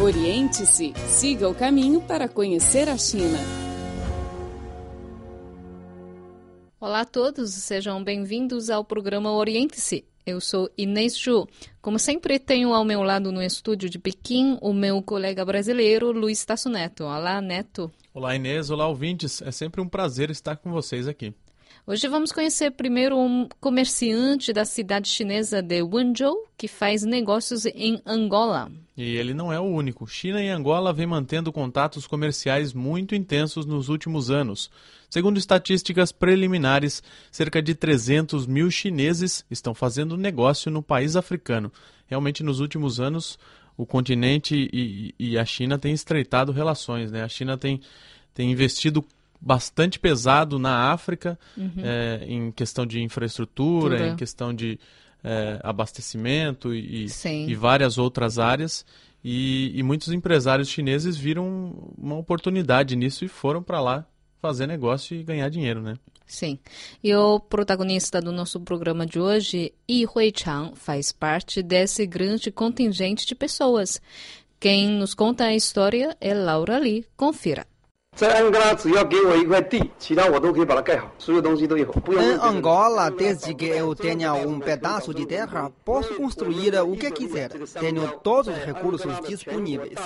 Oriente-se, siga o caminho para conhecer a China. Olá a todos, sejam bem-vindos ao programa Oriente-se. Eu sou Inês Ju. Como sempre, tenho ao meu lado no estúdio de Pequim o meu colega brasileiro, Luiz Tasso Neto. Olá, Neto. Olá, Inês. Olá, ouvintes. É sempre um prazer estar com vocês aqui. Hoje vamos conhecer primeiro um comerciante da cidade chinesa de Wenzhou que faz negócios em Angola. E ele não é o único. China e Angola vêm mantendo contatos comerciais muito intensos nos últimos anos. Segundo estatísticas preliminares, cerca de 300 mil chineses estão fazendo negócio no país africano. Realmente, nos últimos anos, o continente e, e a China têm estreitado relações. Né? A China tem, tem investido bastante pesado na África uhum. é, em questão de infraestrutura, Tudo. em questão de é, abastecimento e, e, várias outras áreas. E, e, muitos empresários chineses viram uma oportunidade nisso e foram para lá fazer negócio e ganhar dinheiro, né? Sim. E o protagonista do nosso programa de hoje, Yi Hui-chang, faz parte desse grande contingente de pessoas. Quem nos conta a história é Laura Lee. Confira. Em Angola, desde que eu tenha um pedaço de terra, posso construir o que quiser. Tenho todos os recursos disponíveis.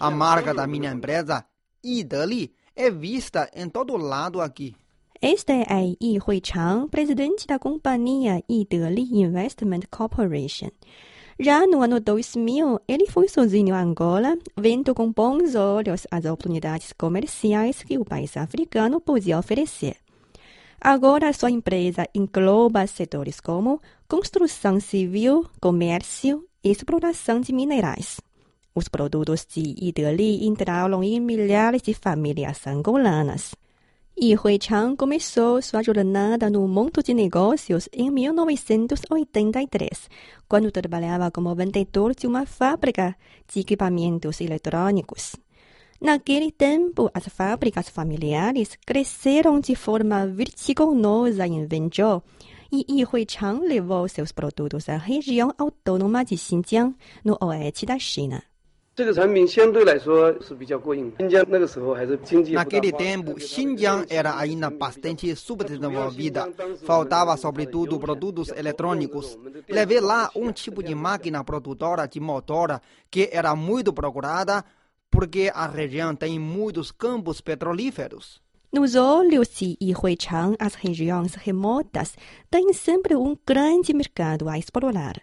A marca da minha empresa, Ideli, é vista em todo lado aqui. Este é Yi Huichang, presidente da companhia Ideli Investment Corporation. Já no ano 2000, ele foi sozinho a Angola, vendo com bons olhos as oportunidades comerciais que o país africano podia oferecer. Agora, sua empresa engloba setores como construção civil, comércio e exploração de minerais. Os produtos de Idali entraram em milhares de famílias angolanas. E Hui-chang começou sua jornada no mundo de negócios em 1983, quando trabalhava como vendedor de uma fábrica de equipamentos eletrônicos. Naquele tempo, as fábricas familiares cresceram de forma vertiginosa em Wenzhou e Yi Hui-chang levou seus produtos à região autônoma de Xinjiang, no oeste da China. Naquele tempo, Xinjiang era ainda bastante subdesenvolvida. Faltava, sobretudo, produtos eletrônicos. Levei lá um tipo de máquina produtora de motor que era muito procurada porque a região tem muitos campos petrolíferos. Nos olhos de Yi Hui-chang, as regiões remotas têm sempre um grande mercado a explorar.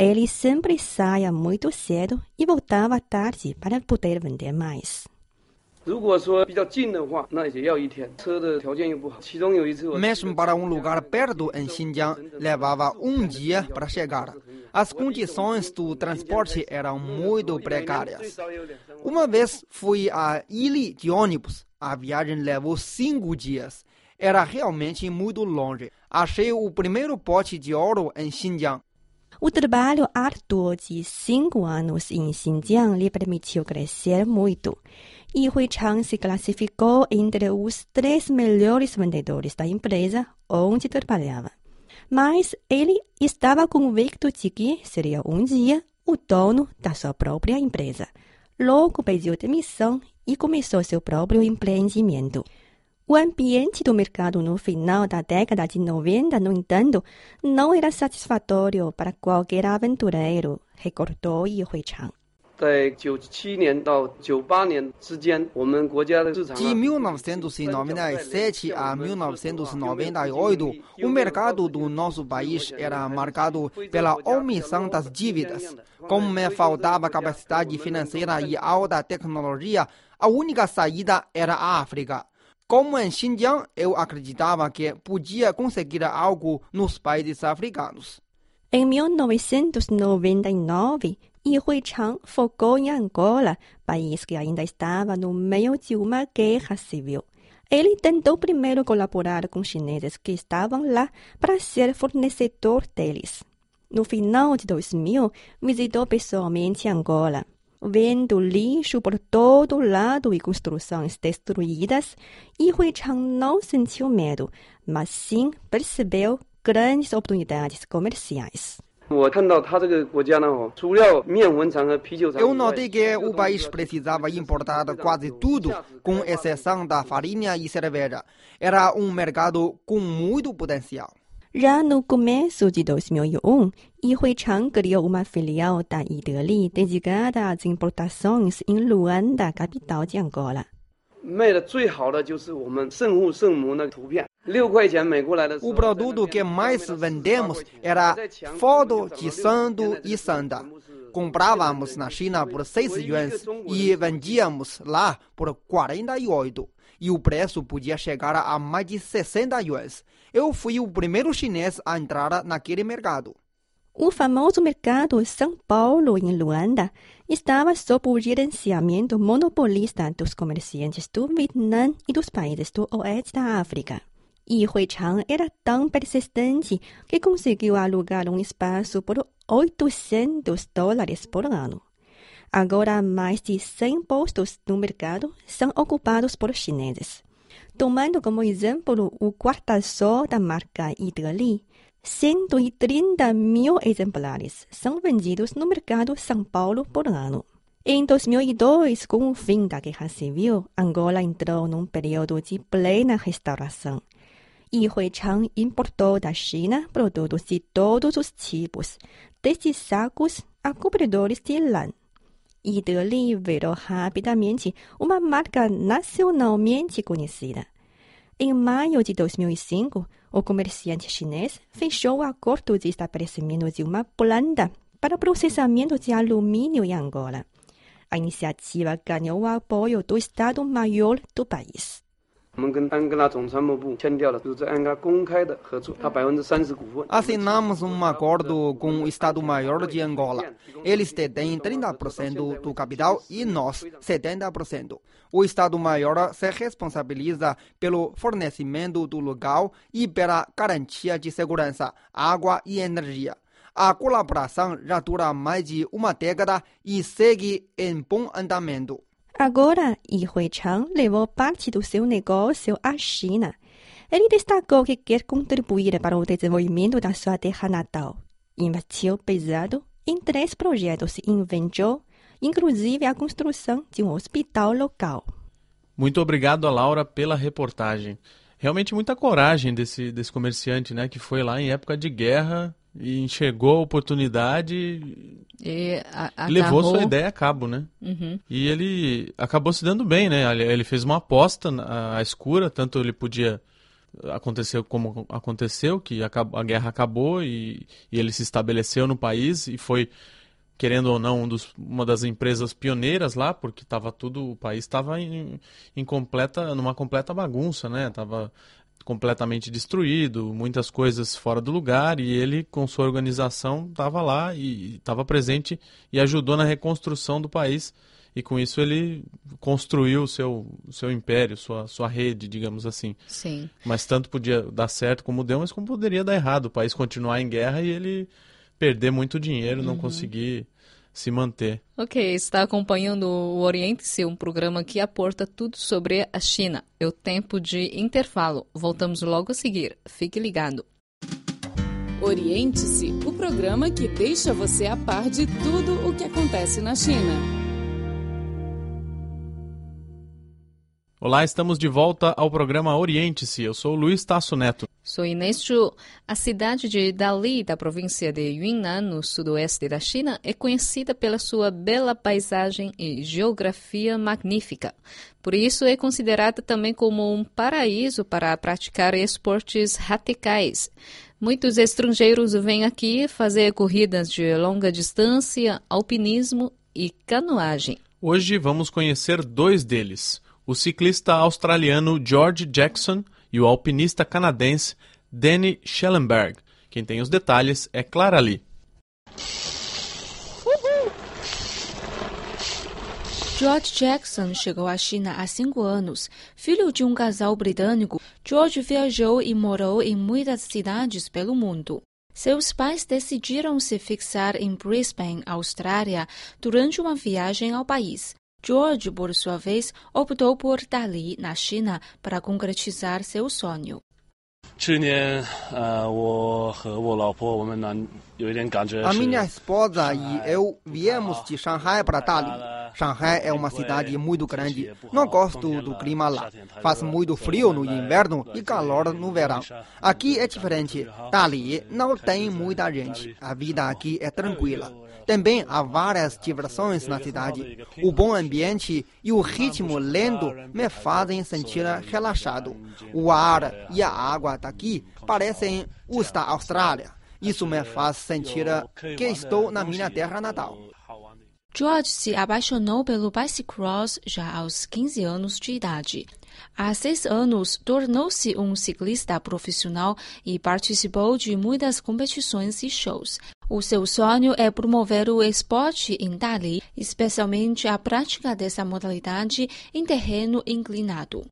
Ele sempre saía muito cedo e voltava tarde para poder vender mais. Mesmo para um lugar perto em Xinjiang, levava um dia para chegar. As condições do transporte eram muito precárias. Uma vez fui a Ili de ônibus. A viagem levou cinco dias. Era realmente muito longe. Achei o primeiro pote de ouro em Xinjiang. O trabalho árduo de cinco anos em Xinjiang lhe permitiu crescer muito. E Hui Chang se classificou entre os três melhores vendedores da empresa onde trabalhava. Mas ele estava convicto de que seria um dia o dono da sua própria empresa. Logo pediu demissão e começou seu próprio empreendimento. O ambiente do mercado no final da década de 90, no entanto, não era satisfatório para qualquer aventureiro, recordou Yi Hui-chang. De 1997 a 1998, o mercado do nosso país era marcado pela omissão das dívidas. Como me faltava capacidade financeira e alta tecnologia, a única saída era a África. Como em Xinjiang, eu acreditava que podia conseguir algo nos países africanos. Em 1999, Yi Hui-chang focou em Angola, país que ainda estava no meio de uma guerra civil. Ele tentou primeiro colaborar com chineses que estavam lá para ser fornecedor deles. No final de 2000, visitou pessoalmente Angola vendo lixo por todo lado e construções destruídas, Yi Hui-chang não sentiu medo, mas sim percebeu grandes oportunidades comerciais. Eu notei que o país precisava importar quase tudo, com exceção da farinha e cerveja. Era um mercado com muito potencial. 然后呢们手机都是没有用一会唱歌的有我们飞利奥大意得利 digi gada zimberta songs in luanda 咖过了卖的最好的就是我们圣物圣母那个图片。O produto que mais vendemos era foto de santo e santa. Comprávamos na China por 6 yuans e vendíamos lá por 48. E o preço podia chegar a mais de 60 yuans. Eu fui o primeiro chinês a entrar naquele mercado. O famoso mercado São Paulo, em Luanda, estava sob o gerenciamento monopolista dos comerciantes do Vietnã e dos países do oeste da África. E Huichang era tão persistente que conseguiu alugar um espaço por 800 dólares por ano. Agora, mais de 100 postos no mercado são ocupados por chineses. Tomando como exemplo o guarda-sol da marca Ideli, 130 mil exemplares são vendidos no mercado São Paulo por ano. Em 2002, com o fim da Guerra Civil, Angola entrou num período de plena restauração. E Huichang importou da China produtos de todos os tipos, desde sacos a cobridores de lã. E Deli virou rapidamente uma marca nacionalmente conhecida. Em maio de 2005, o comerciante chinês fechou o acordo de estabelecimento de uma planta para processamento de alumínio em Angola. A iniciativa ganhou o apoio do Estado-Maior do país. Assinamos um acordo com o Estado-Maior de Angola. Eles detêm 30% do capital e nós 70%. O Estado-Maior se responsabiliza pelo fornecimento do local e pela garantia de segurança, água e energia. A colaboração já dura mais de uma década e segue em bom andamento. Agora, Yi Huichang levou parte do seu negócio à China. Ele destacou que quer contribuir para o desenvolvimento da sua terra natal. Investiu pesado em três projetos e inventou, inclusive a construção de um hospital local. Muito obrigado a Laura pela reportagem. Realmente muita coragem desse, desse comerciante, né? Que foi lá em época de guerra e enxergou a oportunidade E a, levou sua ideia a cabo, né? Uhum. E ele acabou se dando bem, né? Ele- fez uma aposta à escura, tanto ele podia acontecer como aconteceu, que a guerra acabou e, e ele se estabeleceu no país e foi, querendo ou não, um dos- uma das empresas pioneiras lá, porque estava tudo, o país estava em, em completa, numa completa bagunça, né? Tava completamente destruído, muitas coisas fora do lugar e ele com sua organização estava lá e estava presente e ajudou na reconstrução do país e com isso ele construiu o seu, seu império, sua, sua rede, digamos assim. Sim. Mas tanto podia dar certo como deu, mas como poderia dar errado, o país continuar em guerra e ele perder muito dinheiro, não conseguir se manter. Ok, está acompanhando o Oriente-se, um programa que aporta tudo sobre a China. É o tempo de intervalo. Voltamos logo a seguir. Fique ligado. Oriente-se, o programa que deixa você a par de tudo o que acontece na China. Olá, estamos de volta ao programa Oriente-se. Eu sou o Luiz Tasso Neto. Sou Inês Chu. A cidade de Dali, da província de Yunnan, no sudoeste da China, é conhecida pela sua bela paisagem e geografia magnífica. Por isso, é considerada também como um paraíso para praticar esportes radicais. Muitos estrangeiros vêm aqui fazer corridas de longa distância, alpinismo e canoagem. Hoje vamos conhecer dois deles: o ciclista australiano George Jackson e o alpinista canadense Danny Schellenberg. Quem tem os detalhes é Clara Lee. George Jackson chegou à China há cinco anos. Filho de um casal britânico, George viajou e morou em muitas cidades pelo mundo. Seus pais decidiram se fixar em Brisbane, Austrália, durante uma viagem ao país. George, por sua vez, optou por Dali, na China, para concretizar seu sonho. A minha esposa e eu viemos de Shanghai para Dali. Shanghai é uma cidade muito grande. Não gosto do clima lá. Faz muito frio no inverno e calor no verão. Aqui é diferente. Dali não tem muita gente. A vida aqui é tranquila. Também há várias diversões na cidade. O bom ambiente e o ritmo lento me fazem sentir relaxado. O ar e a água daqui parecem os da Austrália. Isso me faz sentir que estou na minha terra natal. George se apaixonou pelo bicycross já aos 15 anos de idade. Há seis anos, tornou-se um ciclista profissional e participou de muitas competições e shows. O seu sonho é promover o esporte em Dali, especialmente a prática dessa modalidade em terreno inclinado.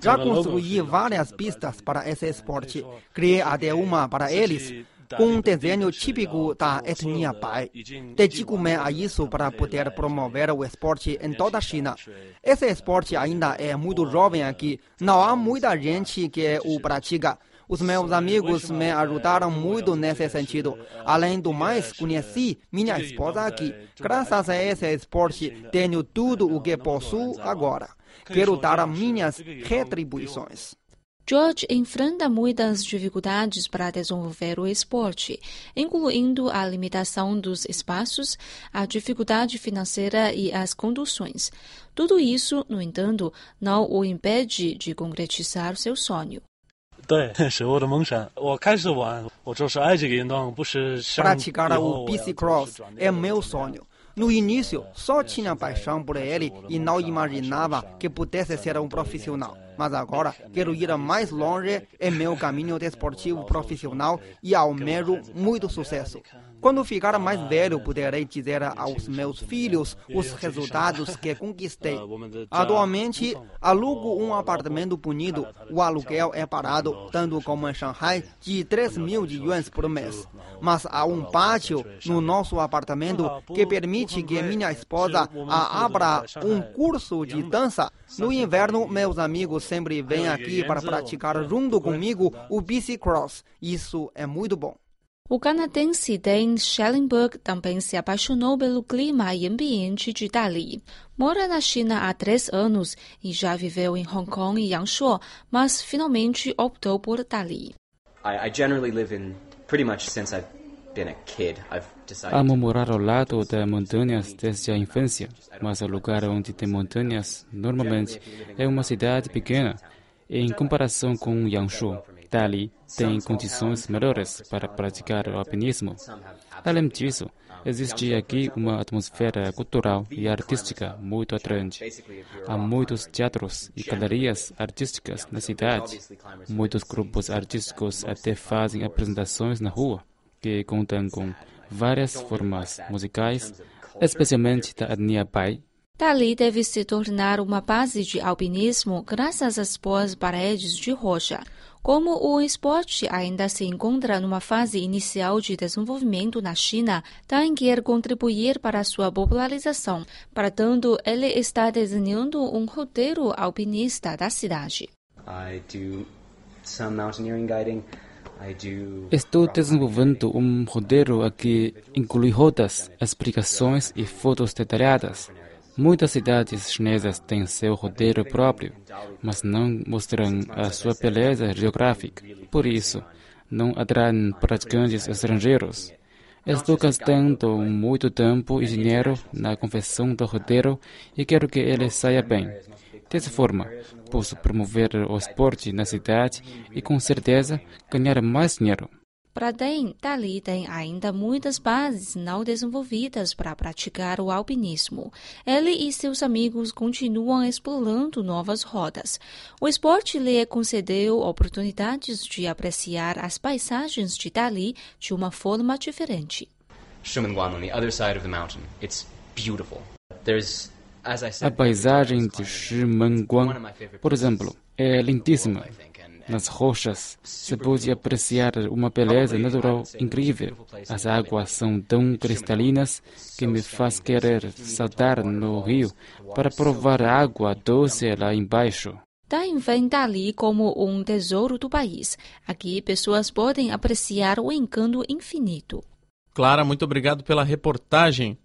Já construí várias pistas para esse esporte. Criei até uma para eles, com um desenho típico da etnia Bai. Dedico-me a isso para poder promover o esporte em toda a China. Esse esporte ainda é muito jovem aqui. Não há muita gente que o pratica. Os meus amigos me ajudaram muito nesse sentido. Além do mais, conheci minha esposa aqui. Graças a esse esporte, tenho tudo o que possuo agora. Quero dar minhas retribuições. George enfrenta muitas dificuldades para desenvolver o esporte, incluindo a limitação dos espaços, a dificuldade financeira e as conduções. Tudo isso, no entanto, não o impede de concretizar seu sonho. Praticar o bicicross é meu sonho. No início, só tinha paixão por ele e não imaginava que pudesse ser um profissional. Mas agora quero ir mais longe em meu caminho desportivo profissional e almejo muito sucesso. Quando ficar mais velho, poderei dizer aos meus filhos os resultados que conquistei. Atualmente, alugo um apartamento bonito. O aluguel é parado, tanto como em Shanghai, de 3 mil yuans por mês. Mas há um pátio no nosso apartamento que permite que minha esposa abra um curso de dança. No inverno, meus amigos sempre vêm aqui para praticar junto comigo o bicicross. Isso é muito bom. O canadense Dan Schellenberg também se apaixonou pelo clima e ambiente de Dali. Mora na China há três anos e já viveu em Hong Kong e Yangshuo, mas finalmente optou por Dali. Amo morar ao lado das montanhas desde a infância, mas o lugar onde tem montanhas normalmente é uma cidade pequena em comparação com Yangshuo. Dali tem condições melhores para praticar o alpinismo. Além disso, existe aqui uma atmosfera cultural e artística muito atraente. Há muitos teatros e galerias artísticas na cidade. Muitos grupos artísticos até fazem apresentações na rua, que contam com várias formas musicais, especialmente da etnia Bai Dali deve se tornar uma base de alpinismo graças às boas paredes de rocha. Como o esporte ainda se encontra numa fase inicial de desenvolvimento na China, Dan quer contribuir para sua popularização. Para tanto, ele está desenhando um roteiro alpinista da cidade. Estou desenvolvendo um roteiro que inclui rotas, explicações e fotos detalhadas. Muitas cidades chinesas têm seu roteiro próprio, mas não mostram a sua beleza geográfica. Por isso, não atraem praticantes estrangeiros. Estou gastando muito tempo e dinheiro na confecção do roteiro e quero que ele saia bem. Dessa forma, posso promover o esporte na cidade e, com certeza, ganhar mais dinheiro. Para Dan, Dali tem ainda muitas bases não desenvolvidas para praticar o alpinismo. Ele e seus amigos continuam explorando novas rotas. O esporte lhe concedeu oportunidades de apreciar as paisagens de Dali de uma forma diferente. A paisagem de Shimenguan, por exemplo, é lindíssima. Nas rochas, se pode apreciar uma beleza natural incrível. As águas são tão cristalinas que me faz querer saltar no rio para provar a água doce lá embaixo. Dai vem dali como um tesouro do país. Aqui, pessoas podem apreciar o encanto infinito. Clara, muito obrigado pela reportagem.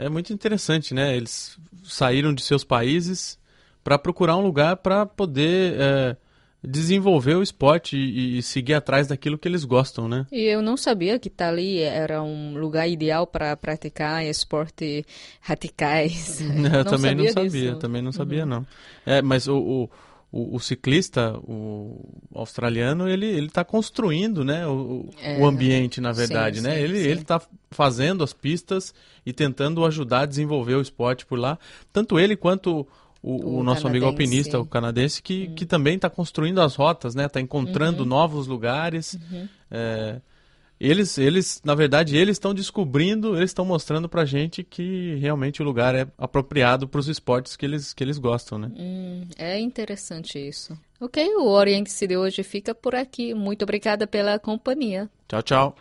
É muito interessante, né? Eles saíram de seus países para procurar um lugar para poder é, desenvolver o esporte e, e, seguir atrás daquilo que eles gostam, né? E eu não sabia que Tali era um lugar ideal para praticar esporte radicais. eu também não sabia, também não sabia uhum. não. É, mas o, o o, o, ciclista, o australiano, ele ele está construindo, né, o, é, o ambiente, na verdade, sim, né? Sim, ele sim. ele está fazendo as pistas e tentando ajudar a desenvolver o esporte por lá. Tanto ele quanto o, o nosso amigo alpinista, o canadense, que, uhum. que também está construindo as rotas, né? Está encontrando uhum. novos lugares. Uhum. É, eles, eles, na verdade, eles estão descobrindo, eles estão mostrando pra gente que realmente o lugar é apropriado para os esportes que eles, que eles gostam, né? Hum, é interessante isso. Ok, o Oriente-se de hoje fica por aqui. Muito obrigada pela companhia. Tchau, tchau.